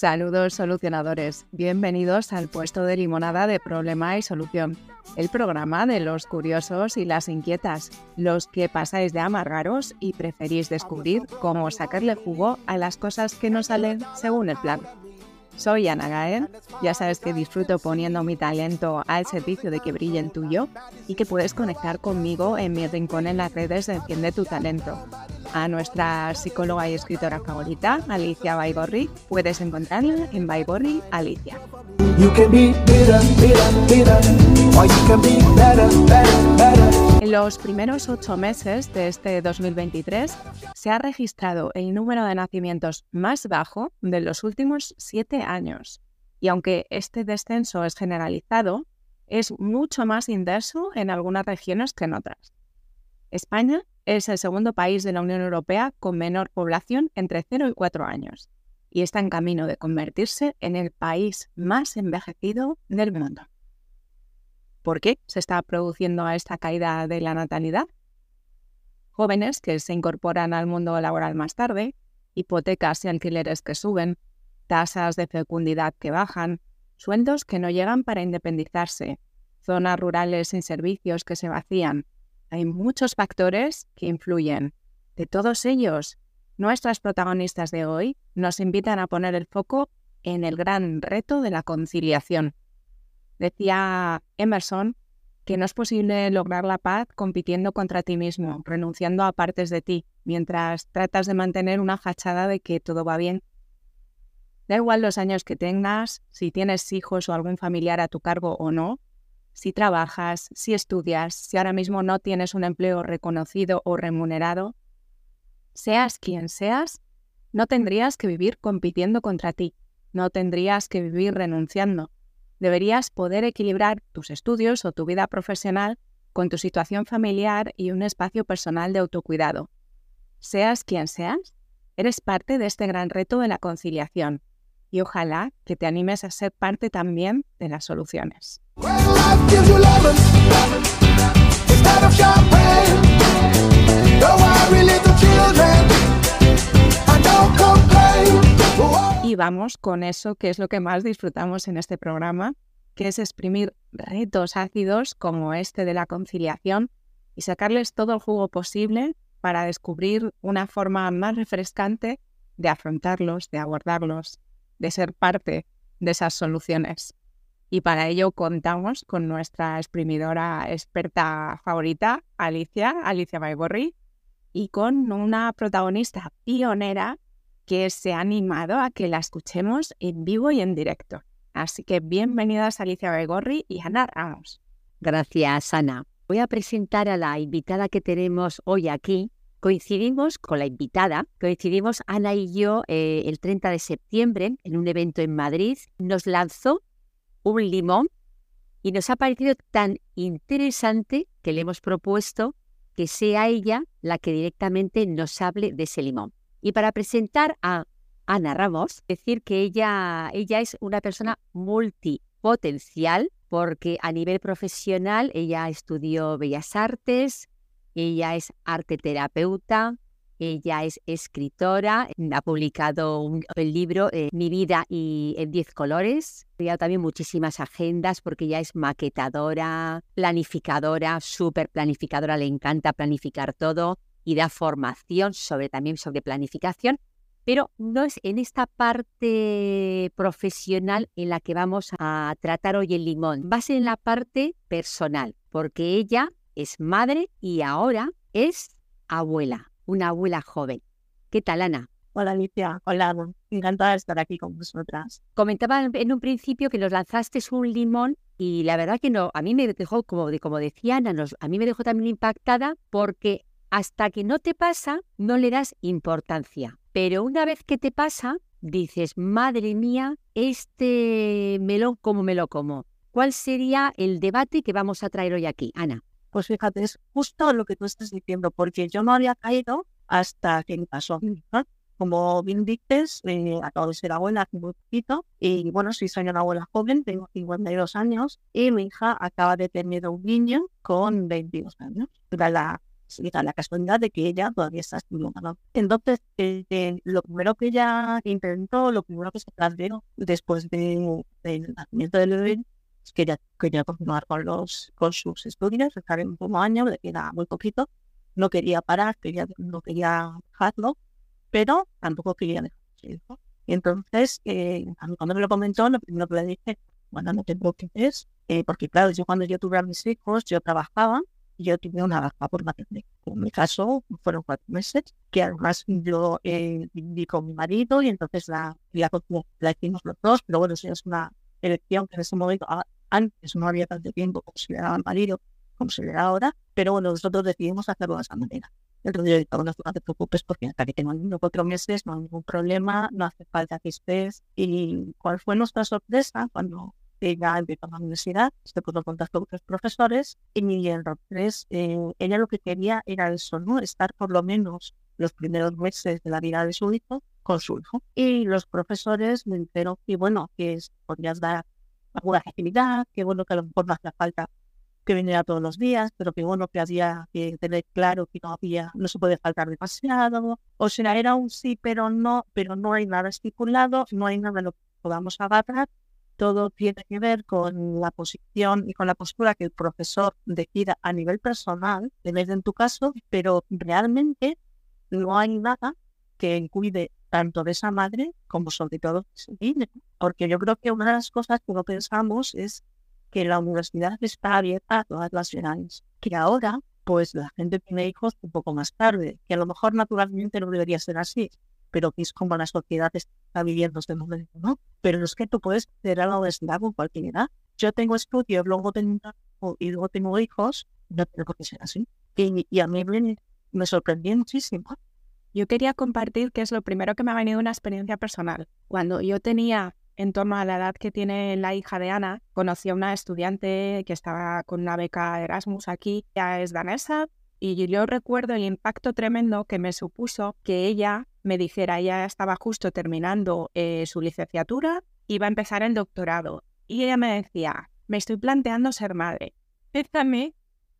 Saludos solucionadores, bienvenidos al puesto de limonada de problema y solución, el programa de los curiosos y las inquietas, los que pasáis de amargaros y preferís descubrir cómo sacarle jugo a las cosas que no salen según el plan. Soy Ana Gael, ya sabes que disfruto poniendo mi talento al servicio de que brille el tuyo y que puedes conectar conmigo en mi rincón en las redes de Enciende tu Talento. A nuestra psicóloga y escritora favorita, Alicia Baigorri, puedes encontrarla en Baigorri Alicia. En los primeros ocho meses de este 2023 se ha registrado el número de nacimientos más bajo de los últimos siete años. Y aunque este descenso es generalizado, es mucho más intenso en algunas regiones que en otras. España es el segundo país de la Unión Europea con menor población entre 0 y 4 años y está en camino de convertirse en el país más envejecido del mundo. ¿Por qué se está produciendo esta caída de la natalidad? Jóvenes que se incorporan al mundo laboral más tarde, hipotecas y alquileres que suben, tasas de fecundidad que bajan, sueldos que no llegan para independizarse, zonas rurales sin servicios que se vacían. Hay muchos factores que influyen. De todos ellos, nuestras protagonistas de hoy nos invitan a poner el foco en el gran reto de la conciliación. Decía Emerson que no es posible lograr la paz compitiendo contra ti mismo, renunciando a partes de ti, mientras tratas de mantener una fachada de que todo va bien. Da igual los años que tengas, si tienes hijos o algún familiar a tu cargo o no, si trabajas, si estudias, si ahora mismo no tienes un empleo reconocido o remunerado, seas quien seas, no tendrías que vivir compitiendo contra ti, no tendrías que vivir renunciando. Deberías poder equilibrar tus estudios o tu vida profesional con tu situación familiar y un espacio personal de autocuidado. Seas quien seas, eres parte de este gran reto de la conciliación y ojalá que te animes a ser parte también de las soluciones. Y vamos con eso que es lo que más disfrutamos en este programa, que es exprimir retos ácidos como este de la conciliación y sacarles todo el jugo posible para descubrir una forma más refrescante de afrontarlos, de abordarlos, de ser parte de esas soluciones. Y para ello contamos con nuestra exprimidora experta favorita, Alicia, Alicia Baiborri, y con una protagonista pionera que se ha animado a que la escuchemos en vivo y en directo. Así que bienvenidas Alicia Begorri y Ana Ramos. Gracias, Ana. Voy a presentar a la invitada que tenemos hoy aquí. Coincidimos con la invitada, coincidimos Ana y yo eh, el 30 de septiembre en un evento en Madrid. Nos lanzó un limón y nos ha parecido tan interesante que le hemos propuesto que sea ella la que directamente nos hable de ese limón. Y para presentar a Ana Ramos, decir que ella, ella es una persona multipotencial porque a nivel profesional ella estudió Bellas Artes, ella es arte terapeuta, ella es escritora, ha publicado el libro eh, Mi vida y en 10 colores. Ha también muchísimas agendas porque ella es maquetadora, planificadora, súper planificadora, le encanta planificar todo y da formación sobre también sobre planificación, pero no es en esta parte profesional en la que vamos a tratar hoy el limón, va a ser en la parte personal, porque ella es madre y ahora es abuela, una abuela joven. ¿Qué tal, Ana? Hola Alicia, hola, encantada de estar aquí con vosotras. Comentaba en un principio que nos lanzaste un limón y la verdad que no, a mí me dejó, como, como decía Ana, a mí me dejó también impactada porque hasta que no te pasa, no le das importancia. Pero una vez que te pasa, dices, madre mía, este melón, ¿cómo me lo como? ¿Cuál sería el debate que vamos a traer hoy aquí, Ana? Pues fíjate, es justo lo que tú estás diciendo, porque yo no había caído hasta que me pasó. Como bien dices, eh, acabo de ser abuela hace muy poquito y bueno, soy una abuela joven, tengo 52 años y mi hija acaba de tener un niño con 22 años. Era la se da la casualidad de que ella todavía está estudiando. Entonces, eh, lo primero que ella intentó, lo primero que se planteó después de, del nacimiento del bebé, es que ella quería continuar con, los, con sus estudios, estar en un año, le queda muy poquito, no quería parar, quería, no quería dejarlo, pero tampoco quería dejarlo. Y entonces, eh, cuando me lo comentó, lo primero que le dije, bueno, no tengo que eh, porque claro, yo cuando yo tuve a mis hijos, yo trabajaba, yo tuve una baja por maternidad. En mi caso fueron cuatro meses, que además yo eh, viví con mi marido y entonces la, la, la hicimos los dos, pero bueno, eso es una elección que en ese momento, antes no había tanto tiempo como se le daba al marido, como se le da ahora, pero bueno, nosotros decidimos hacerlo de esa manera. Entonces yo digo, no, te preocupes porque hasta que tengo niño cuatro meses no hay ningún problema, no hace falta que estés. Y cuál fue nuestra sorpresa cuando ella empezó a la universidad, se puso en contacto con otros profesores y en tres, eh, ella lo que quería era eso, ¿no? Estar por lo menos los primeros meses de la vida de su hijo con su hijo. Y los profesores me dijeron que, bueno, que podrías dar alguna actividad, que bueno, que a lo mejor no hacía falta que viniera todos los días, pero que bueno, que había que tener claro que no había, no se puede faltar demasiado. O sea, era un sí, pero no, pero no hay nada estipulado, no hay nada en lo que podamos agarrar todo tiene que ver con la posición y con la postura que el profesor decida a nivel personal, de vez en tu caso, pero realmente no hay nada que cuide tanto de esa madre como sobre todo de ese niño. Porque yo creo que una de las cosas que no pensamos es que la universidad está abierta a todas las edades, que ahora pues la gente tiene hijos un poco más tarde, que a lo mejor naturalmente no debería ser así, pero que es como la sociedad está viviendo este momento, ¿no? Pero es que tú puedes hacer a la universidad con cualquier edad. Yo tengo estudios, luego tengo, y luego tengo hijos, no tengo por qué ser así. Y, a mí me, me sorprendió muchísimo. Yo quería compartir que es lo primero que me ha venido una experiencia personal. Cuando yo tenía en torno a la edad que tiene la hija de Ana, conocí a una estudiante que estaba con una beca Erasmus aquí, ya es danesa, y yo recuerdo el impacto tremendo que me supuso que ella me dijera, ella estaba justo terminando eh, su licenciatura, iba a empezar el doctorado. Y ella me decía, me estoy planteando ser madre.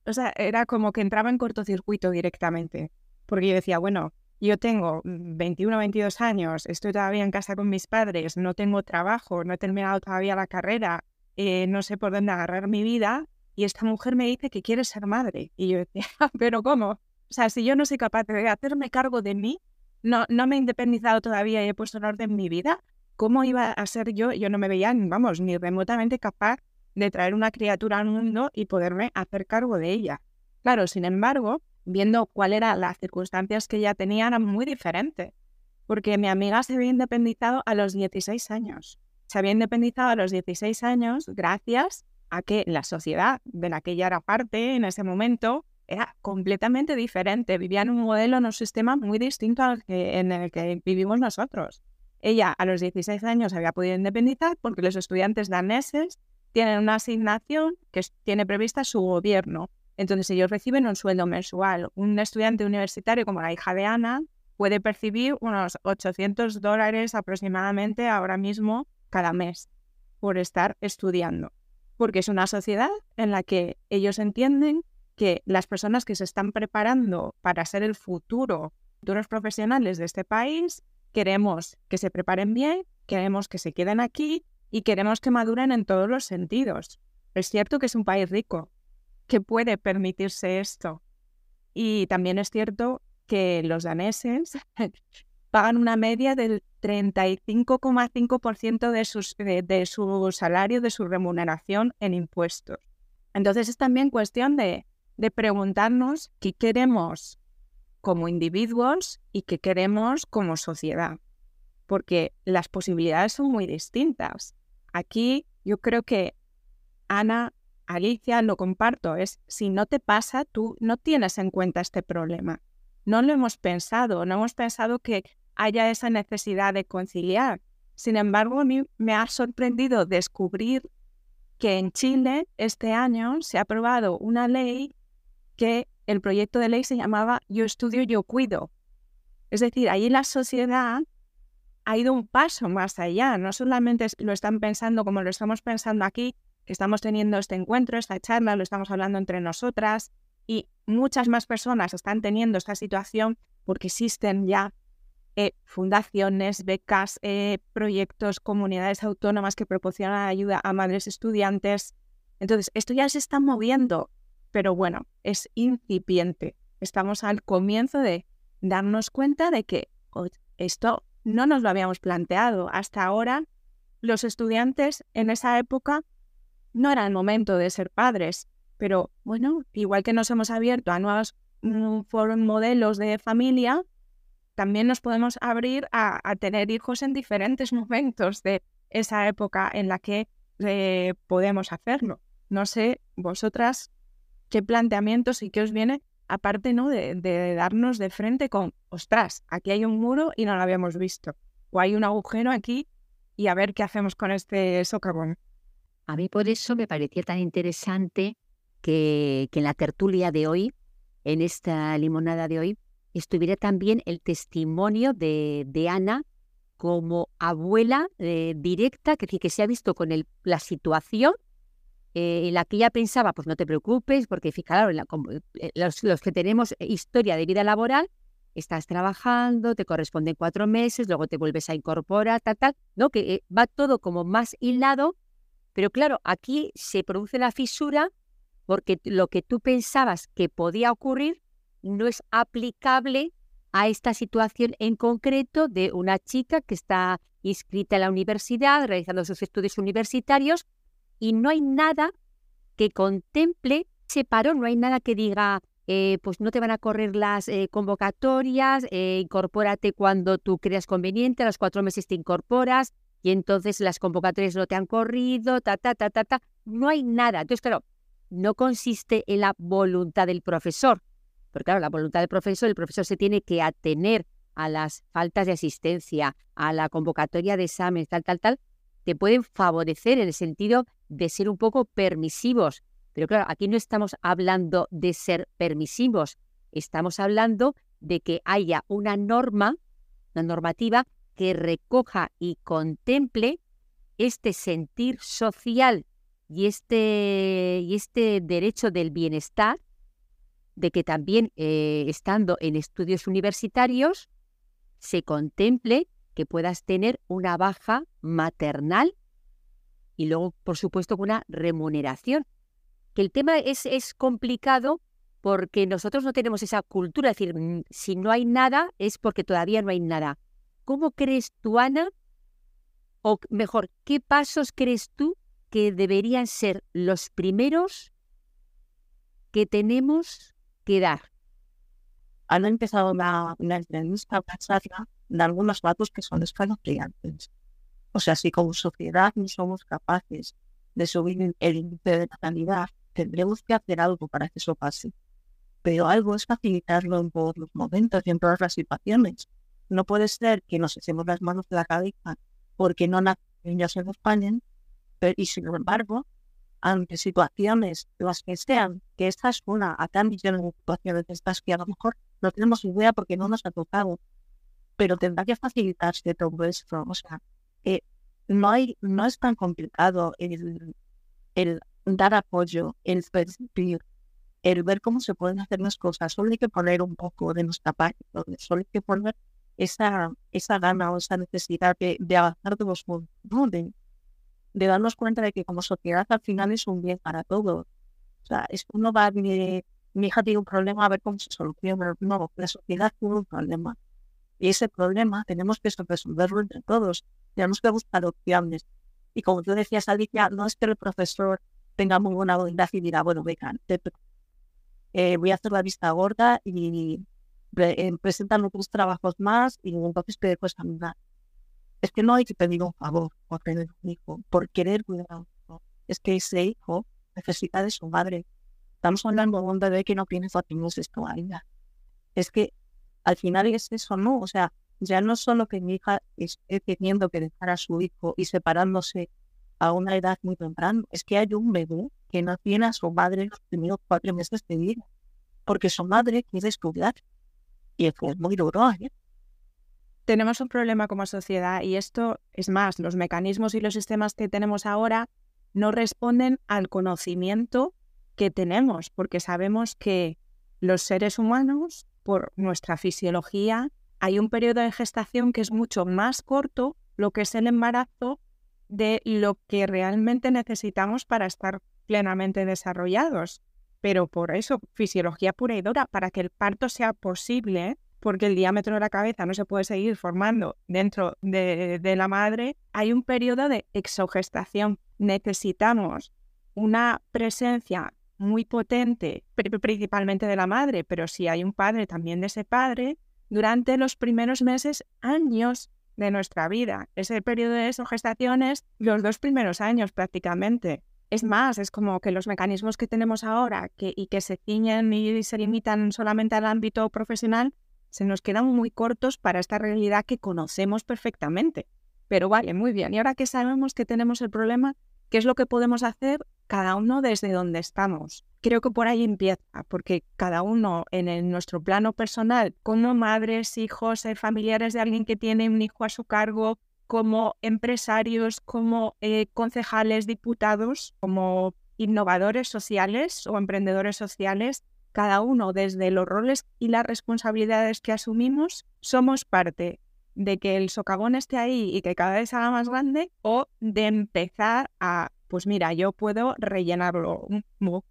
O sea, era como que entraba en cortocircuito directamente. Porque yo decía, bueno, yo tengo 21, 22 años, estoy todavía en casa con mis padres, no tengo trabajo, no he terminado todavía la carrera, eh, no sé por dónde agarrar mi vida. Y esta mujer me dice que quiere ser madre. Y yo decía, ¿pero cómo? O sea, si yo no soy capaz de hacerme cargo de mí, no, no me he independizado todavía y he puesto en orden mi vida, ¿cómo iba a ser yo? Yo no me veía, vamos, ni remotamente capaz de traer una criatura al mundo y poderme hacer cargo de ella. Claro, sin embargo, viendo cuáles eran las circunstancias que ella tenía, era muy diferente, porque mi amiga se había independizado a los 16 años. Se había independizado a los 16 años gracias a que la sociedad de la que ella era parte en ese momento era completamente diferente, vivía en un modelo, en un sistema muy distinto al que, en el que vivimos nosotros. Ella a los 16 años había podido independizar porque los estudiantes daneses tienen una asignación que tiene prevista su gobierno. Entonces ellos reciben un sueldo mensual. Un estudiante universitario como la hija de Ana puede percibir unos 800 dólares aproximadamente ahora mismo cada mes por estar estudiando. Porque es una sociedad en la que ellos entienden que las personas que se están preparando para ser el futuro, futuros profesionales de este país, queremos que se preparen bien, queremos que se queden aquí y queremos que maduren en todos los sentidos. Es cierto que es un país rico, que puede permitirse esto. Y también es cierto que los daneses pagan una media del 35,5% de, de su salario, de su remuneración en impuestos. Entonces es también cuestión de de preguntarnos qué queremos como individuos y qué queremos como sociedad, porque las posibilidades son muy distintas. Aquí yo creo que Ana, Alicia, lo comparto, es si no te pasa, tú no tienes en cuenta este problema. No lo hemos pensado, no hemos pensado que haya esa necesidad de conciliar. Sin embargo, a mí me ha sorprendido descubrir que en Chile este año se ha aprobado una ley que el proyecto de ley se llamaba Yo estudio, yo cuido. Es decir, ahí la sociedad ha ido un paso más allá. No solamente lo están pensando como lo estamos pensando aquí, que estamos teniendo este encuentro, esta charla, lo estamos hablando entre nosotras y muchas más personas están teniendo esta situación porque existen ya eh, fundaciones, becas, eh, proyectos, comunidades autónomas que proporcionan ayuda a madres estudiantes. Entonces, esto ya se está moviendo, pero bueno, es incipiente. Estamos al comienzo de darnos cuenta de que esto no nos lo habíamos planteado. Hasta ahora, los estudiantes en esa época no era el momento de ser padres, pero bueno, igual que nos hemos abierto a nuevos mm, modelos de familia, también nos podemos abrir a, tener hijos en diferentes momentos de esa época en la que eh, podemos hacerlo. No sé, vosotras, qué planteamientos y qué os viene, aparte ¿no? De, darnos de frente con, ostras, aquí hay un muro y no lo habíamos visto, o hay un agujero aquí y a ver qué hacemos con este socavón. A mí por eso me parecía tan interesante que, en la tertulia de hoy, en esta limonada de hoy, estuviera también el testimonio de, de Ana como abuela eh, directa, que, que se ha visto con el, la situación eh, la que ella pensaba, pues no te preocupes, porque claro, eh, los, los, que tenemos historia de vida laboral, estás trabajando, te corresponden cuatro meses, luego te vuelves a incorporar, tal, tal, ¿no? Que eh, va todo como más hilado, pero claro, aquí se produce la fisura porque lo que tú pensabas que podía ocurrir no es aplicable a esta situación en concreto de una chica que está inscrita en la universidad, realizando sus estudios universitarios, y no hay nada que contemple ese paro, no hay nada que diga, eh, pues no te van a correr las eh, convocatorias, eh, incorpórate cuando tú creas conveniente, a los cuatro meses te incorporas y entonces las convocatorias no te han corrido, ta, ta, ta, ta, ta. No hay nada. Entonces, claro, no consiste en la voluntad del profesor, porque claro, la voluntad del profesor, el profesor se tiene que atener a las faltas de asistencia, a la convocatoria de exámenes, tal, tal, tal, te pueden favorecer en el sentido de ser un poco permisivos. Pero claro, aquí no estamos hablando de ser permisivos, estamos hablando de que haya una norma, una normativa que recoja y contemple este sentir social y este, y este derecho del bienestar, de que también eh, estando en estudios universitarios se contemple que puedas tener una baja maternal y luego, por supuesto, una remuneración que el tema es, es complicado porque nosotros no tenemos esa cultura, es decir, mm, si no hay nada es porque todavía no hay nada. ¿Cómo crees tú, Ana? O mejor, ¿qué pasos crees tú que deberían ser los primeros que tenemos que dar? Han empezado una, de algunos datos que son escalofriantes. O sea, si como sociedad no somos capaces de subir el índice de natalidad, tendremos que hacer algo para que eso pase. Pero algo es facilitarlo en todos los momentos y en todas las situaciones. No puede ser que nos echemos las manos de la cabeza porque no nacen niños en España, y sin embargo, ante situaciones, las que sean, que esta es una, acá millones de situaciones estas que a lo mejor no tenemos idea porque no nos ha tocado, pero tendrá que facilitarse todo esto. O sea, que no, hay, no es tan complicado el, el dar apoyo, el percibir, el ver cómo se pueden hacer las cosas. Solo hay que poner un poco de nuestra parte, solo hay que poner esa, esa gana o esa necesidad de, de avanzar de los mundos, de, de, darnos cuenta de que como sociedad al final es un bien para todos. O sea, es uno va, mi, mi hija tiene un problema, a ver cómo se soluciona. No, la sociedad tiene un problema. Y ese problema tenemos que resolverlo entre todos. Tenemos que buscar opciones. Y como tú decías, Alicia, no es que el profesor tenga muy buena voluntad y dirá, bueno, venga, eh, voy a hacer la vista gorda y eh, presentan otros trabajos más y entonces te dejo examinar. Es que no hay que pedir un favor por tener un hijo, por querer cuidar a un hijo. Es que ese hijo necesita de su madre. Estamos hablando de un bebé que no tiene fatinos todavía. Es que al final es eso, ¿no? O sea, ya no solo que mi hija esté teniendo que dejar a su hijo y separándose a una edad muy temprana. Es que hay un bebé que no tiene a su madre los primeros cuatro meses de vida, porque su madre quiere estudiar. Y es muy duro. ¿eh? Tenemos un problema como sociedad y esto es más, los mecanismos y los sistemas que tenemos ahora no responden al conocimiento que tenemos, porque sabemos que los seres humanos, por nuestra fisiología, hay un periodo de gestación que es mucho más corto, lo que es el embarazo, de lo que realmente necesitamos para estar plenamente desarrollados. Pero por eso, fisiología pura y dura, para que el parto sea posible, porque el diámetro de la cabeza no se puede seguir formando dentro de, de la madre, hay un periodo de exogestación. Necesitamos una presencia muy potente, principalmente de la madre, pero si hay un padre, también de ese padre, durante los primeros meses, años de nuestra vida. Ese periodo de gestación es los dos primeros años prácticamente. Es más, es como que los mecanismos que tenemos ahora que, y que se ciñen y se limitan solamente al ámbito profesional, se nos quedan muy cortos para esta realidad que conocemos perfectamente. Pero vale, muy bien. Y ahora que sabemos que tenemos el problema, ¿qué es lo que podemos hacer cada uno desde donde estamos? Creo que por ahí empieza, porque cada uno en nuestro plano personal, como madres, hijos, eh, familiares de alguien que tiene un hijo a su cargo, como empresarios, como eh, concejales, diputados, como innovadores sociales o emprendedores sociales, cada uno desde los roles y las responsabilidades que asumimos, somos parte de que el socavón esté ahí y que cada vez haga más grande o de empezar a, pues mira, yo puedo rellenarlo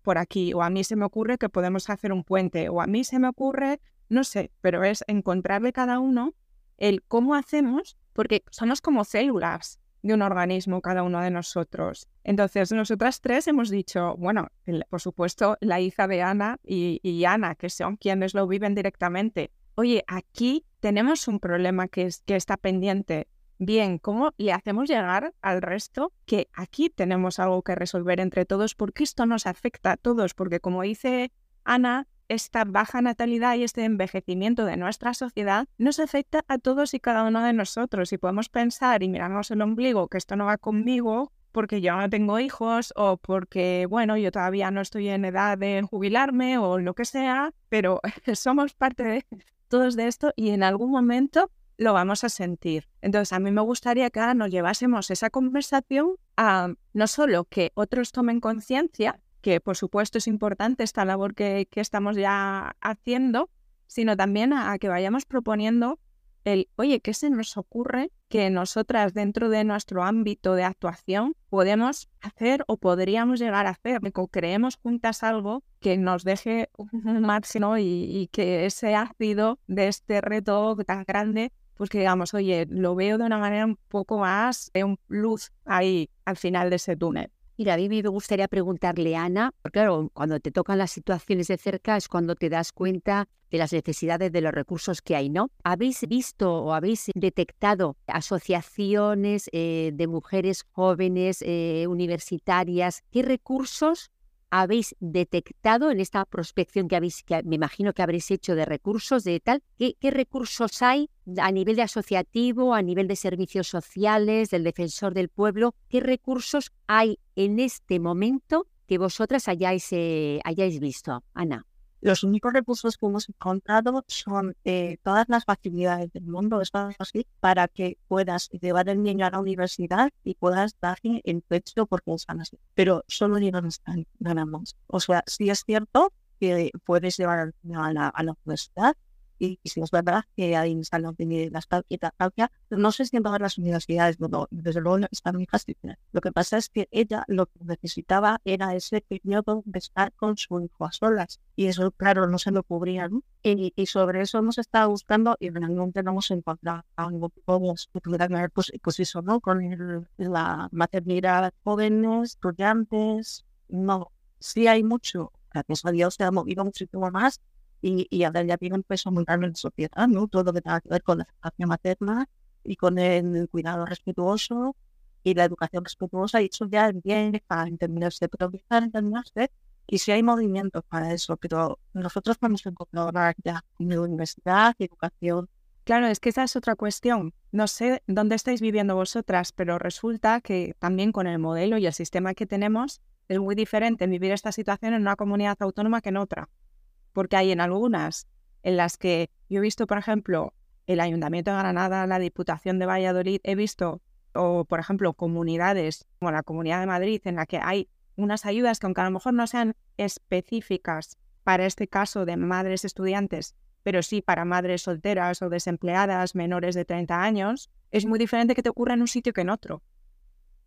por aquí o a mí se me ocurre que podemos hacer un puente o a mí se me ocurre, no sé, pero es encontrarle cada uno el cómo hacemos porque somos como células de un organismo cada uno de nosotros. Entonces, nosotras tres hemos dicho, bueno, por supuesto, la hija de Ana y, Ana, que son quienes lo viven directamente. Oye, aquí tenemos un problema que, es, que está pendiente. Bien, ¿cómo le hacemos llegar al resto que aquí tenemos algo que resolver entre todos? Porque esto nos afecta a todos, porque como dice Ana, esta baja natalidad y este envejecimiento de nuestra sociedad nos afecta a todos y cada uno de nosotros. Y podemos pensar y mirarnos el ombligo que esto no va conmigo porque yo no tengo hijos o porque, bueno, yo todavía no estoy en edad de jubilarme o lo que sea, pero somos parte de todos de esto y en algún momento lo vamos a sentir. Entonces, a mí me gustaría que ahora nos llevásemos esa conversación a no solo que otros tomen conciencia que por supuesto es importante esta labor que, estamos ya haciendo, sino también a, que vayamos proponiendo el, oye, ¿qué se nos ocurre que nosotras dentro de nuestro ámbito de actuación podemos hacer o podríamos llegar a hacer? Creemos juntas algo que nos deje un máximo y, y que ese ácido de este reto tan grande pues que digamos, oye, lo veo de una manera un poco más de un luz ahí al final de ese túnel. Mira, a mí me gustaría preguntarle, Ana, porque claro, cuando te tocan las situaciones de cerca es cuando te das cuenta de las necesidades de los recursos que hay, ¿no? ¿Habéis visto o habéis detectado asociaciones eh, de mujeres jóvenes, eh, universitarias? ¿Qué recursos habéis detectado en esta prospección que habéis, que me imagino que habréis hecho de recursos, de tal, ¿qué, recursos hay a nivel de asociativo, a nivel de servicios sociales, del defensor del pueblo? ¿Qué recursos hay en este momento que vosotras hayáis, eh, hayáis visto, Ana? Los únicos recursos que hemos encontrado son eh, todas las facilidades del mundo, es así, para que puedas llevar el niño a la universidad y puedas darle el pecho están así. Pero solo están ganamos. O sea, sí es cierto que puedes llevar al niño a la universidad, y, si es verdad que hay instalación de la caucia, no sé si en todas las universidades, bueno, desde luego está muy fácil. Lo que pasa es que ella lo que necesitaba era ese periodo de estar con su hijo a solas y eso, claro, no se lo cubrían. Y, y, sobre eso hemos estado buscando y realmente no hemos encontrado algo que tuviera que ver, pues, pues eso, ¿no? Con la maternidad jóvenes, estudiantes, no. Sí hay mucho, gracias a Dios se ha movido muchísimo más, y, y ahora ya tiene un peso en la sociedad, ¿no? Todo lo que tenga que ver con la educación materna y con el cuidado respetuoso y la educación respetuosa, y eso ya empieza a entenderse, pero empieza a entenderse y si hay movimientos para eso, pero nosotros vamos a encontrar ya en universidad, educación. Claro, es que esa es otra cuestión. No sé dónde estáis viviendo vosotras, pero resulta que también con el modelo y el sistema que tenemos es muy diferente vivir esta situación en una comunidad autónoma que en otra porque hay en algunas en las que yo he visto, por ejemplo, el Ayuntamiento de Granada, la Diputación de Valladolid, he visto, o por ejemplo, comunidades como la Comunidad de Madrid, en la que hay unas ayudas que aunque a lo mejor no sean específicas para este caso de madres estudiantes, pero sí para madres solteras o desempleadas menores de 30 años, es muy diferente que te ocurra en un sitio que en otro.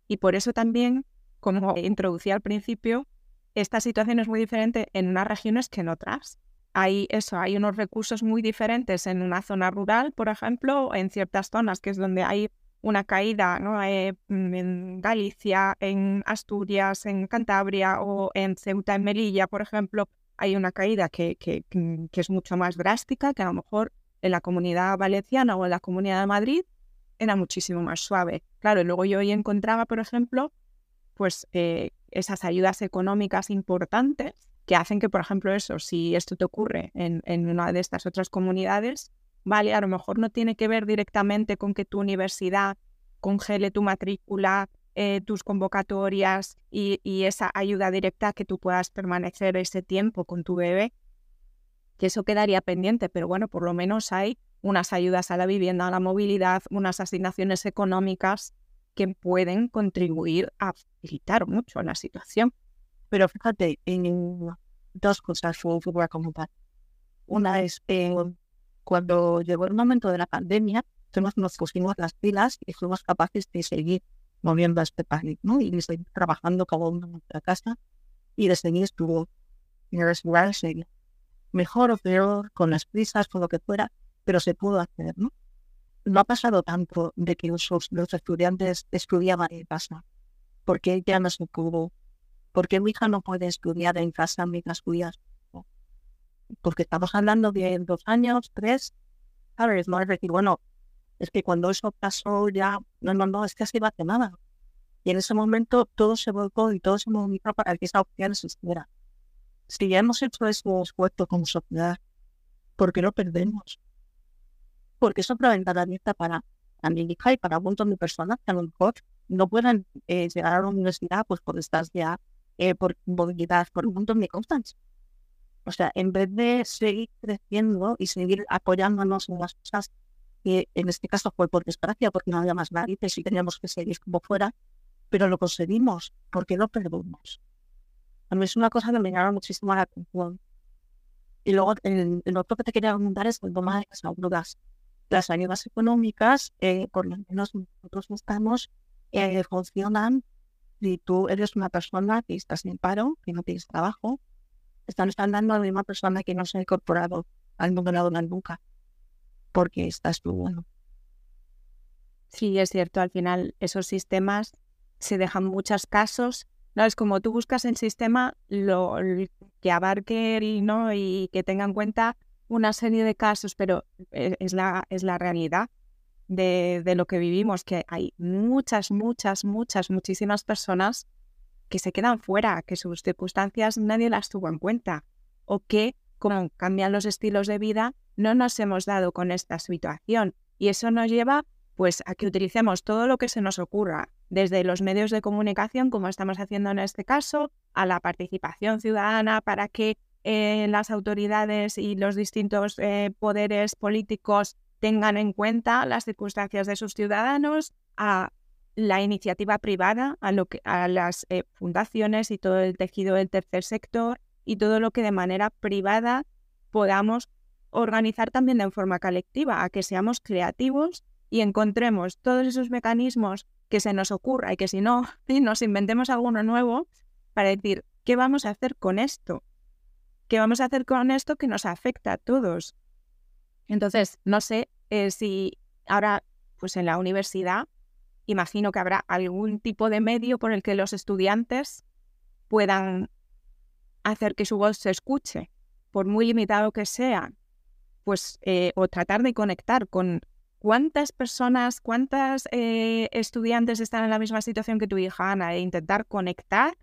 Y por eso también, como introducí al principio, esta situación es muy diferente en unas regiones que en otras. Hay eso, hay unos recursos muy diferentes en una zona rural, por ejemplo, en ciertas zonas que es donde hay una caída, ¿no? Eh, mm, en Galicia, en Asturias, en Cantabria o en Ceuta, en Melilla, por ejemplo, hay una caída que, que, mm, que, es mucho más drástica, que a lo mejor en la comunidad valenciana o en la comunidad de Madrid era muchísimo más suave. Claro, luego yo hoy encontraba, por ejemplo, pues eh, esas ayudas económicas importantes que hacen que, por ejemplo, eso, si esto te ocurre en, una de estas otras comunidades, vale, a lo mejor no tiene que ver directamente con que tu universidad congele tu matrícula, eh, tus convocatorias y, esa ayuda directa que tú puedas permanecer ese tiempo con tu bebé, que eso quedaría pendiente, pero bueno, por lo menos hay unas ayudas a la vivienda, a la movilidad, unas asignaciones económicas que pueden contribuir a facilitar mucho la situación. Pero fíjate, en dos cosas voy a comentar. Una es eh, cuando llegó el momento de la pandemia, nos pusimos las pilas y fuimos capaces de seguir moviendo este país, ¿no? Y de seguir trabajando cada uno en nuestra casa y de seguir estuvo en serio. Mejor o peor, con las prisas, con lo que fuera, pero se pudo hacer, ¿no? No ha pasado tanto de que los, estudiantes estudiaban en casa, porque ya no se pudo, porque mi hija no puede estudiar en casa mientras estudias, porque estamos hablando de dos años, tres, ¿sabes? No es decir, bueno, es que cuando eso pasó ya, no, no, no, es que así va a nada. Y en ese momento todo se volcó y todo se movió para que esa opción existiera. Si ya hemos hecho ese esfuerzo como sociedad, ¿por qué no perdemos? Porque es otra ventana abierta para mi hija y para un montón de personas que a lo mejor no pueden eh, llegar a la universidad pues por estas ya, eh, por movilidad, por un montón de cosas. O sea, en vez de seguir creciendo y seguir apoyándonos en las cosas que en este caso fue por desgracia, porque no había más narices y teníamos que seguir como fuera, pero lo conseguimos, porque lo perdimos. A mí es una cosa que me llama muchísimo la atención. Y luego, el, otro que te quería preguntar es el tema de las. Las ayudas económicas, eh, por lo menos nosotros buscamos, eh, funcionan si tú eres una persona que estás en paro, que no tienes trabajo, están, están dando a la misma persona que no se ha incorporado al mundo laboral nunca porque estás tú bueno. Sí, es cierto, al final esos sistemas se dejan muchos casos. No es como tú buscas el sistema lo, que abarque no y que tenga en cuenta una serie de casos, pero e, es la, es la realidad de, de lo que vivimos, que hay muchas, muchas, muchas, muchísimas personas que se quedan fuera, que sus circunstancias nadie las tuvo en cuenta, o que como cambian los estilos de vida, no nos hemos dado con esta situación. Y eso nos lleva pues a que utilicemos todo lo que se nos ocurra, desde los medios de comunicación, como estamos haciendo en este caso, a la participación ciudadana para que eh, las autoridades y los distintos eh, poderes políticos tengan en cuenta las circunstancias de sus ciudadanos, a la iniciativa privada, a, lo que, a las eh, fundaciones y todo el tejido del tercer sector y todo lo que de manera privada podamos organizar también de forma colectiva, a que seamos creativos y encontremos todos esos mecanismos que se nos ocurra y que si no, nos inventemos alguno nuevo para decir, ¿qué vamos a hacer con esto? ¿Qué vamos a hacer con esto que nos afecta a todos? Entonces, no sé eh, si ahora, pues en la universidad, imagino que habrá algún tipo de medio por el que los estudiantes puedan hacer que su voz se escuche, por muy limitado que sea, pues, eh, o tratar de conectar con cuántas personas, cuántas eh, estudiantes están en la misma situación que tu hija Ana, e intentar conectar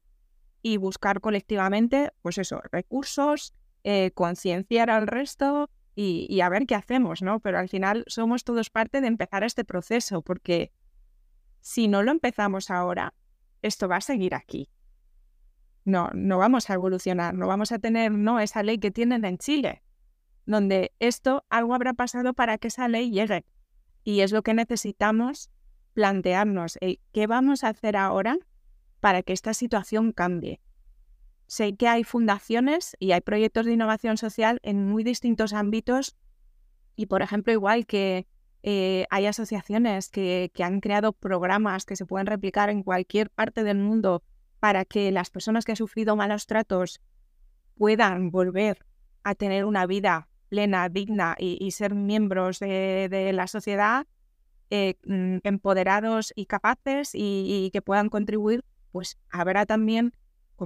y buscar colectivamente, pues eso, recursos, eh, concienciar al resto y, y, a ver qué hacemos, ¿no? Pero al final somos todos parte de empezar este proceso, porque si no lo empezamos ahora, esto va a seguir aquí. No, no vamos a evolucionar, no vamos a tener no esa ley que tienen en Chile, donde esto algo habrá pasado para que esa ley llegue. Y es lo que necesitamos plantearnos, ¿qué vamos a hacer ahora para que esta situación cambie. Sé que hay fundaciones y hay proyectos de innovación social en muy distintos ámbitos y, por ejemplo, igual que eh, hay asociaciones que, que han creado programas que se pueden replicar en cualquier parte del mundo para que las personas que han sufrido malos tratos puedan volver a tener una vida plena, digna y, ser miembros de, la sociedad eh, mm, empoderados y capaces y, que puedan contribuir, pues habrá también,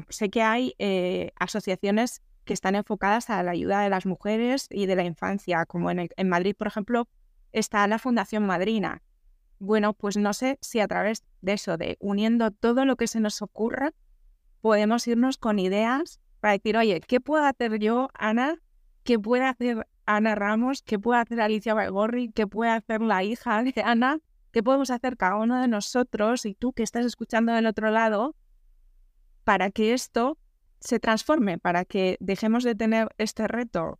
sé que hay eh, asociaciones que están enfocadas a la ayuda de las mujeres y de la infancia, como en, en Madrid, por ejemplo, está la Fundación Madrina. Bueno, pues no sé si a través de eso, de uniendo todo lo que se nos ocurra, podemos irnos con ideas para decir, oye, ¿qué puedo hacer yo, Ana? ¿Qué puede hacer Ana Ramos? ¿Qué puede hacer Alicia Baigorri? ¿Qué puede hacer la hija de Ana? ¿Qué podemos hacer cada uno de nosotros y tú que estás escuchando del otro lado para que esto se transforme, para que dejemos de tener este reto?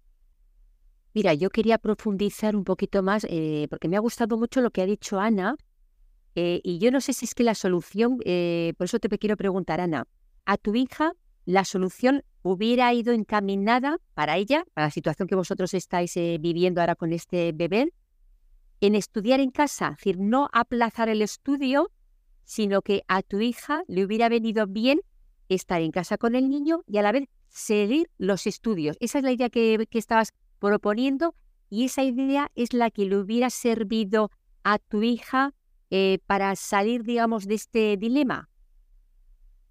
Mira, yo quería profundizar un poquito más, eh, porque me ha gustado mucho lo que ha dicho Ana, eh, y yo no sé si es que la solución, eh, por eso te quiero preguntar, Ana, a tu hija, la solución hubiera ido encaminada para ella, para la situación que vosotros estáis viviendo ahora con este bebé, en estudiar en casa, es decir, no aplazar el estudio, sino que a tu hija le hubiera venido bien estar en casa con el niño y a la vez seguir los estudios. Esa es la idea que, estabas proponiendo y esa idea es la que le hubiera servido a tu hija eh, para salir, digamos, de este dilema.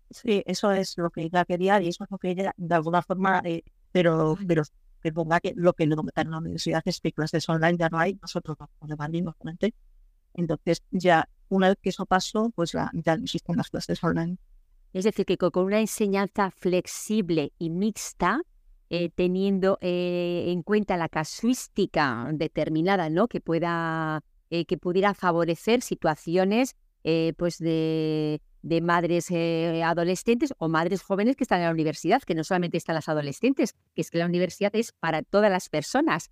Sí, eso es lo que ella quería y eso es lo que ella, de alguna forma, eh, pero, pero que ponga que lo que no en la universidad es que clases online ya no hay, nosotros no podemos de Entonces, ya una vez que eso pasó, pues ya, ya existen las clases online. Es decir, que con una enseñanza flexible y mixta, eh, teniendo eh, en cuenta la casuística determinada, ¿no? Que pueda, que pudiera favorecer situaciones, pues de de madres eh, adolescentes o madres jóvenes que están en la universidad, que no solamente están las adolescentes, que es que la universidad es para todas las personas,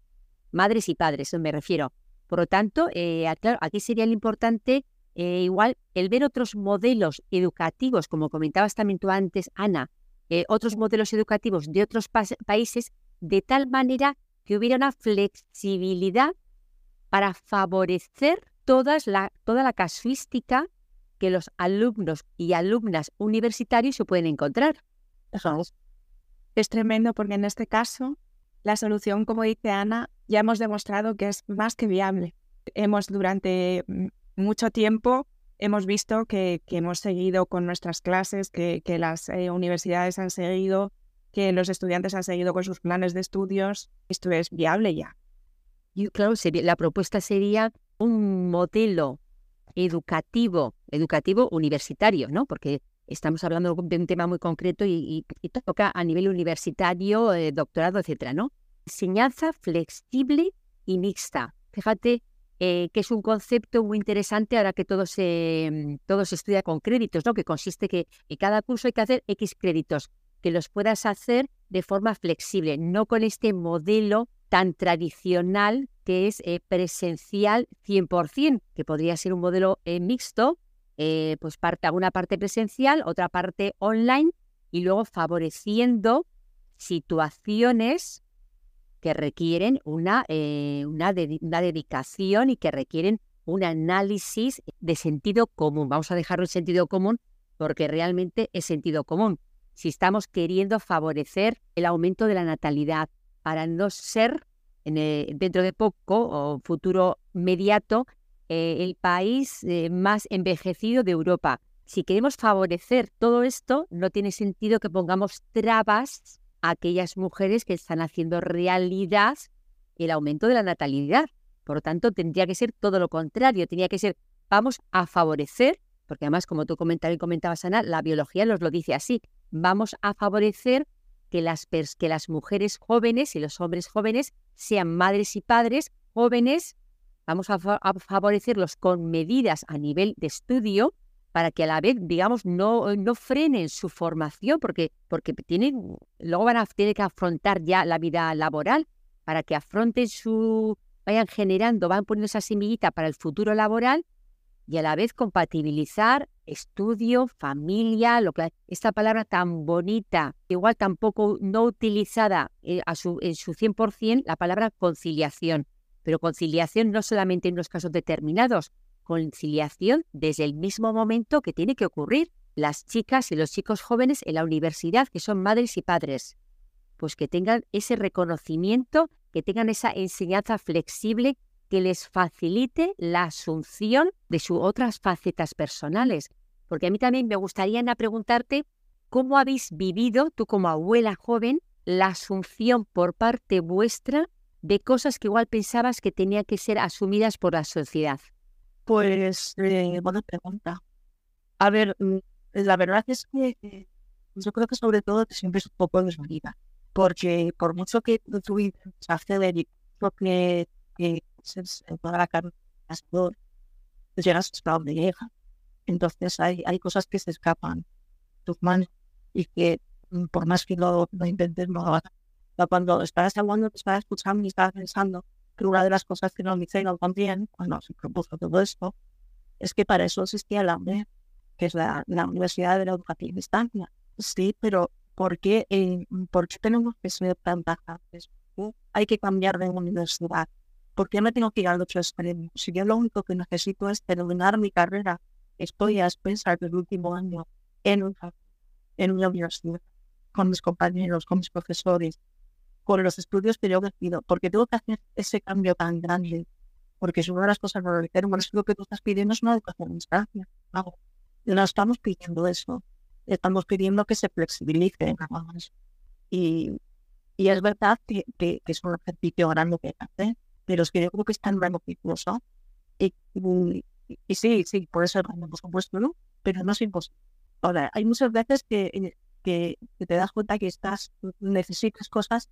madres y padres, me refiero. Por lo tanto, eh, claro, aquí sería lo importante eh, igual el ver otros modelos educativos, como comentabas también tú antes, Ana, otros modelos educativos de otros países, de tal manera que hubiera una flexibilidad para favorecer todas la, toda la casuística que los alumnos y alumnas universitarios se pueden encontrar. Es tremendo porque en este caso la solución, como dice Ana, ya hemos demostrado que es más que viable. Hemos durante mucho tiempo hemos visto que, hemos seguido con nuestras clases, que, las eh, universidades han seguido, que los estudiantes han seguido con sus planes de estudios. Esto es viable ya. Y claro, la propuesta sería un modelo educativo, educativo universitario, ¿no? Porque estamos hablando de un tema muy concreto y, toca a nivel universitario, eh, doctorado, etcétera, ¿no? Enseñanza flexible y mixta. Fíjate eh, que es un concepto muy interesante ahora que todo se, todo estudia con créditos, ¿no? Que consiste que en cada curso hay que hacer X créditos, que los puedas hacer de forma flexible, no con este modelo tan tradicional que es eh, presencial 100%, que podría ser un modelo eh, mixto, eh, pues parte, alguna parte presencial, otra parte online, y luego favoreciendo situaciones que requieren una, una, una dedicación y que requieren un análisis de sentido común. Vamos a dejarlo en sentido común porque realmente es sentido común. Si estamos queriendo favorecer el aumento de la natalidad para no ser eh, dentro de poco o futuro mediato eh, el país eh, más envejecido de Europa. Si queremos favorecer todo esto, no tiene sentido que pongamos trabas a aquellas mujeres que están haciendo realidad el aumento de la natalidad. Por lo tanto, tendría que ser todo lo contrario, tendría que ser, vamos a favorecer, porque además, como tú y comentabas, Ana, la biología nos lo dice así, vamos a favorecer que las, que las mujeres jóvenes y los hombres jóvenes sean madres y padres jóvenes. Vamos a, favorecerlos con medidas a nivel de estudio para que a la vez, digamos, no, no frenen su formación, porque, porque tienen, luego van a tener que afrontar ya la vida laboral, para que afronten su, vayan generando, van poniendo esa semillita para el futuro laboral, y a la vez compatibilizar estudio, familia, lo que esta palabra tan bonita, igual tampoco no utilizada eh, a su, en su 100%, la palabra conciliación. Pero conciliación no solamente en los casos determinados, conciliación desde el mismo momento que tiene que ocurrir. Las chicas y los chicos jóvenes en la universidad, que son madres y padres, pues que tengan ese reconocimiento, que tengan esa enseñanza flexible que les facilite la asunción de sus otras facetas personales. Porque a mí también me gustaría preguntarte cómo habéis vivido, tú como abuela joven, la asunción por parte vuestra de cosas que igual pensabas que tenían que ser asumidas por la sociedad. Pues, eh, buena pregunta. A ver, mm, la verdad es que eh, yo creo que sobre todo siempre es un poco desvalida, porque por mucho que tú acceder y que, que en toda la carne pues llegas hasta donde llega. Entonces hay, hay cosas que se escapan tus manos y que mm, por más que lo, lo intentes no lo Cuando estás hablando, te estás escuchando y estás pensando que una de las cosas que nos hicieron también cuando se propuso todo esto es que para eso existía la UNED, que es la, la Universidad de la Educación Distancia. Sí, pero ¿por qué, eh, ¿por qué tenemos que ser tan tajantes? Hay que cambiar de universidad. ¿Por qué me tengo que ir al otro extremo? Si yo lo único que necesito es terminar mi carrera, estoy a expensas del último año en una, en una universidad, con mis compañeros, con mis profesores, con los estudios que yo decido, porque tengo que hacer ese cambio tan grande, porque es una de las cosas que bueno, es lo que tú estás pidiendo es una educación distancia. No estamos pidiendo eso, estamos pidiendo que se flexibilice Y, y es verdad que, que, es un ejercicio grande que hacer, pero es que yo creo que es tan beneficioso. Y, y, y, sí, sí, puede ser por supuesto, ¿no? Pero no es imposible. Ahora, hay muchas veces que, que, que te das cuenta que estás, necesitas cosas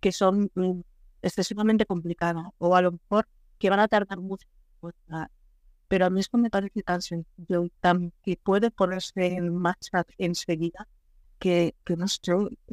que son mm, excesivamente complicadas o a lo mejor que van a tardar mucho. Pero a mí esto me parece tan sencillo tan, que puede ponerse en marcha enseguida que, que no sé,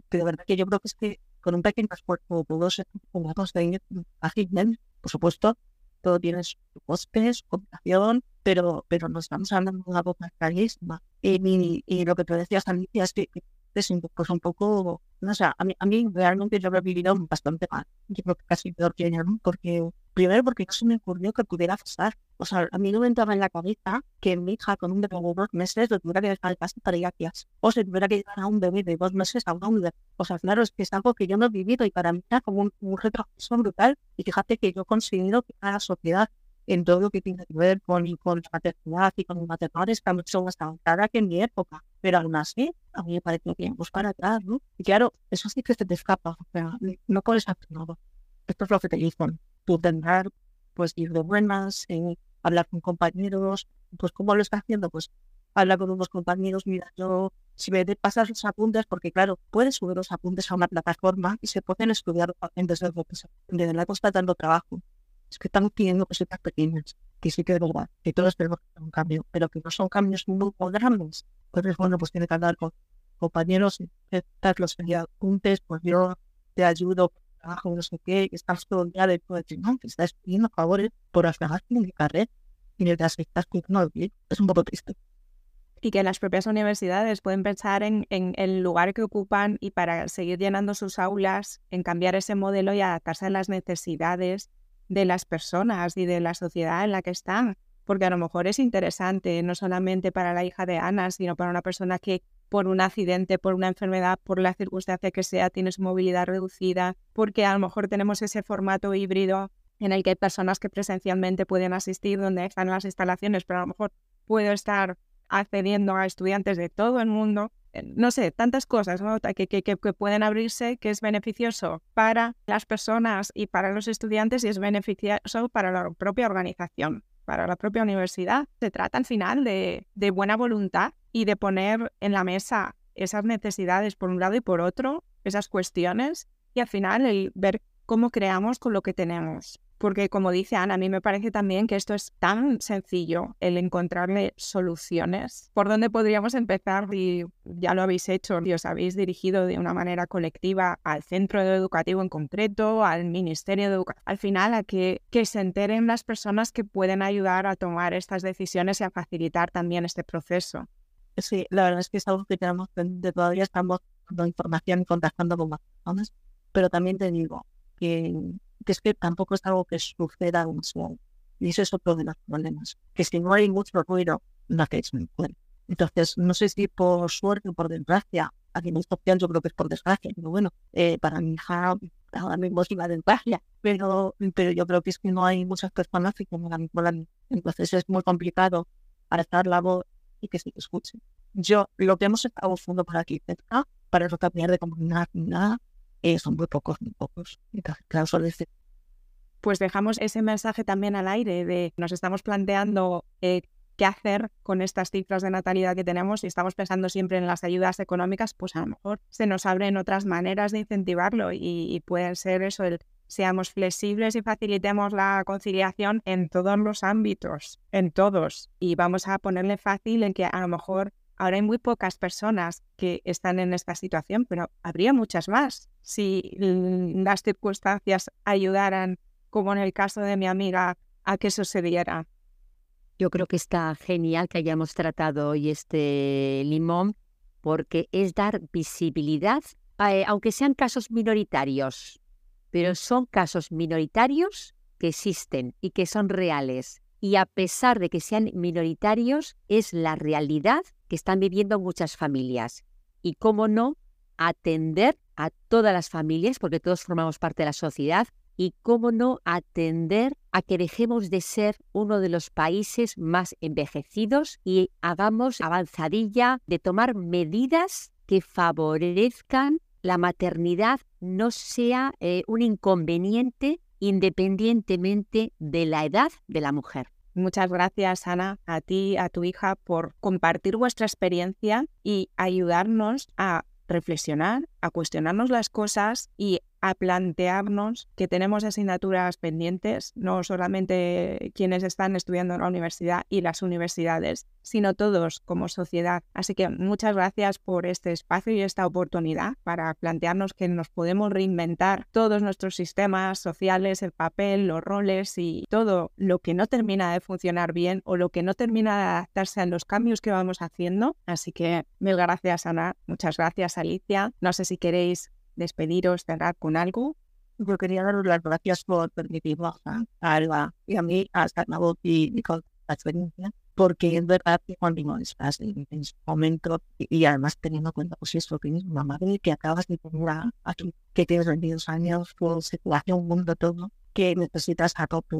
que de verdad que yo creo que es que con un pequeño esfuerzo todo se puede conseguir ágilmente. Por supuesto, todo tiene su coste, su complicación, pero, pero nos estamos hablando de una cosa clarísima. Y, y, lo que tú decías, Alicia, es que pues un poco, no sé, a mí, a mí realmente yo lo he vivido bastante mal. Yo creo que casi peor que ¿no? Porque, primero porque no se me ocurrió que pudiera pasar. O sea, a mí no me entraba en la cabeza que mi hija con un bebé de dos meses lo tuviera que dejar en casa para ir a clase. O se tuviera que llevar a un bebé de dos meses a una universidad. O sea, claro, es que es algo que yo no he vivido y para mí era como un, un retroceso brutal. Y fíjate que yo conseguido que la sociedad en todo lo que tiene que ver con, con la maternidad y con los maternales, que mucho más avanzada que en mi época. Pero aún así, a mí me parece que vamos para atrás, ¿no? Y claro, eso sí que se te escapa, o sea, no puedes hacer nada. Esto es lo que te dicen. Tú tendrás, pues, ir de buenas, eh, hablar con compañeros, pues, ¿cómo lo estás haciendo? Pues, hablar con unos compañeros, mira, yo, si me pasas los apuntes, porque claro, puedes subir los apuntes a una plataforma y se pueden estudiar desde, desde la costa dando trabajo es que están pidiendo cositas pequeñas, que sí que de verdad, que todos tenemos un cambio, pero que no son cambios muy grandes. Entonces, bueno, pues tiene que hablar con compañeros, estas los apuntes, pues yo te ayudo, trabajo, no sé qué, estás todo el día de decir, no, que estás pidiendo favores por las en mi carrera y te aceptas que no, es un poco triste. Y que las propias universidades pueden pensar en, en, el lugar que ocupan y para seguir llenando sus aulas, en cambiar ese modelo y adaptarse a las necesidades de las personas y de la sociedad en la que están, porque a lo mejor es interesante no solamente para la hija de Ana, sino para una persona que por un accidente, por una enfermedad, por la circunstancia que sea, tiene su movilidad reducida, porque a lo mejor tenemos ese formato híbrido en el que hay personas que presencialmente pueden asistir donde están las instalaciones, pero a lo mejor puedo estar accediendo a estudiantes de todo el mundo no sé, tantas cosas que, que, que, pueden abrirse que es beneficioso para las personas y para los estudiantes y es beneficioso para la propia organización, para la propia universidad. Se trata al final de, de buena voluntad y de poner en la mesa esas necesidades por un lado y por otro, esas cuestiones y al final el ver cómo creamos con lo que tenemos. Porque como dice Ana, a mí me parece también que esto es tan sencillo, el encontrarle soluciones. ¿Por dónde podríamos empezar si ya lo habéis hecho y os habéis dirigido de una manera colectiva al centro educativo en concreto, al Ministerio de Educación? Al final, a que, que se enteren las personas que pueden ayudar a tomar estas decisiones y a facilitar también este proceso. Sí, la verdad es que es algo que tenemos de todavía estamos dando información y contactando con más personas, pero también te digo que que es que tampoco es algo que suceda usual. Y eso es otro de los problemas, que si no hay mucho ruido, no hacéis bueno. Entonces, no sé si por suerte o por desgracia, aquí en esta yo creo que es por desgracia, pero bueno, eh, para mi hija ahora mismo es una desgracia, pero, pero yo creo que es que no hay muchas personas que como la Entonces es muy complicado estar la voz y que se escuche. Yo, lo que hemos estado usando para aquí cerca, para no cambiar de comunidad ni nada, eh, son muy pocos, muy pocos. Solo pues dejamos ese mensaje también al aire de nos estamos planteando eh, qué hacer con estas cifras de natalidad que tenemos y estamos pensando siempre en las ayudas económicas, pues a lo mejor se nos abren otras maneras de incentivarlo y, y pueden ser eso, el seamos flexibles y facilitemos la conciliación en todos los ámbitos, en todos. Y vamos a ponerle fácil en que a lo mejor ahora hay muy pocas personas que están en esta situación, pero habría muchas más si las circunstancias ayudaran como en el caso de mi amiga, a que sucediera. Yo creo que está genial que hayamos tratado hoy este limón porque es dar visibilidad, eh, aunque sean casos minoritarios, pero son casos minoritarios que existen y que son reales. Y a pesar de que sean minoritarios, es la realidad que están viviendo muchas familias. Y cómo no, atender a todas las familias, porque todos formamos parte de la sociedad, y cómo no atender a que dejemos de ser uno de los países más envejecidos y hagamos avanzadilla de tomar medidas que favorezcan la maternidad no sea eh, un inconveniente independientemente de la edad de la mujer. Muchas gracias, Ana, a ti, a tu hija, por compartir vuestra experiencia y ayudarnos a reflexionar, a cuestionarnos las cosas y a plantearnos que tenemos asignaturas pendientes, no solamente quienes están estudiando en la universidad y las universidades, sino todos como sociedad. Así que muchas gracias por este espacio y esta oportunidad para plantearnos que nos podemos reinventar todos nuestros sistemas sociales, el papel, los roles y todo lo que no termina de funcionar bien o lo que no termina de adaptarse a los cambios que vamos haciendo. Así que mil gracias Ana, muchas gracias Alicia. No sé si queréis despediros, cerrar con algo. Yo quería daros las gracias por permitirnos a Alba y a mí a estar y, con la experiencia, porque es verdad que cuando estás en, en ese momento y, además teniendo en cuenta pues eso, que es una madre que acabas de tener aquí, que tienes 22 años, pues situación, un mundo todo, que necesitas a tope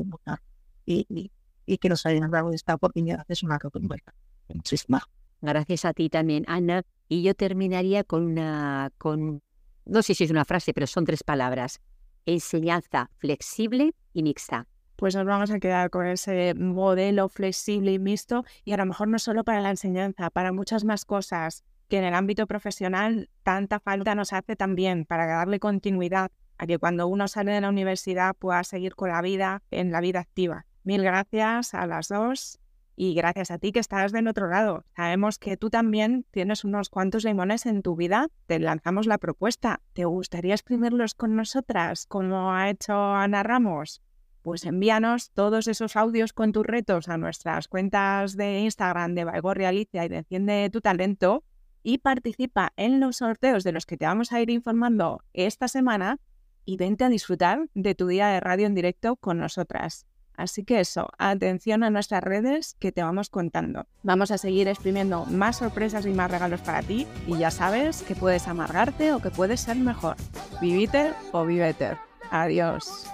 y, y, y, que nos hayan dado esta oportunidad es una oportunidad. Muchísimas Gracias a ti también, Ana. Y yo terminaría con una, con no sé si es una frase, pero son tres palabras. Enseñanza flexible y mixta. Pues nos vamos a quedar con ese modelo flexible y mixto y a lo mejor no solo para la enseñanza, para muchas más cosas que en el ámbito profesional tanta falta nos hace también para darle continuidad a que cuando uno sale de la universidad pueda seguir con la vida en la vida activa. Mil gracias a las dos y gracias a ti que estás del otro lado. Sabemos que tú también tienes unos cuantos limones en tu vida. Te lanzamos la propuesta. ¿Te gustaría exprimirlos con nosotras, como ha hecho Ana Ramos? Pues envíanos todos esos audios con tus retos a nuestras cuentas de Instagram de Baigorri Alicia y de Enciende tu Talento y participa en los sorteos de los que te vamos a ir informando esta semana y vente a disfrutar de tu día de radio en directo con nosotras. Así que eso, atención a nuestras redes que te vamos contando. Vamos a seguir exprimiendo más sorpresas y más regalos para ti y ya sabes que puedes amargarte o que puedes ser mejor. Vivite o vivete. Adiós.